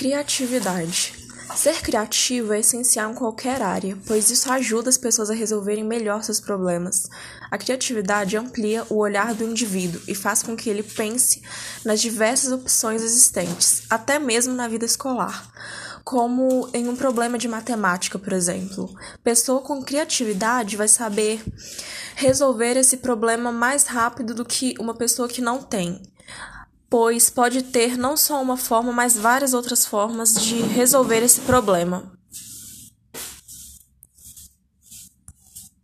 Criatividade. Ser criativo é essencial em qualquer área, pois isso ajuda as pessoas a resolverem melhor seus problemas. A criatividade amplia o olhar do indivíduo e faz com que ele pense nas diversas opções existentes, até mesmo na vida escolar, como em um problema de matemática, por exemplo. Pessoa com criatividade vai saber resolver esse problema mais rápido do que uma pessoa que não tem pois pode ter não só uma forma, mas várias outras formas de resolver esse problema.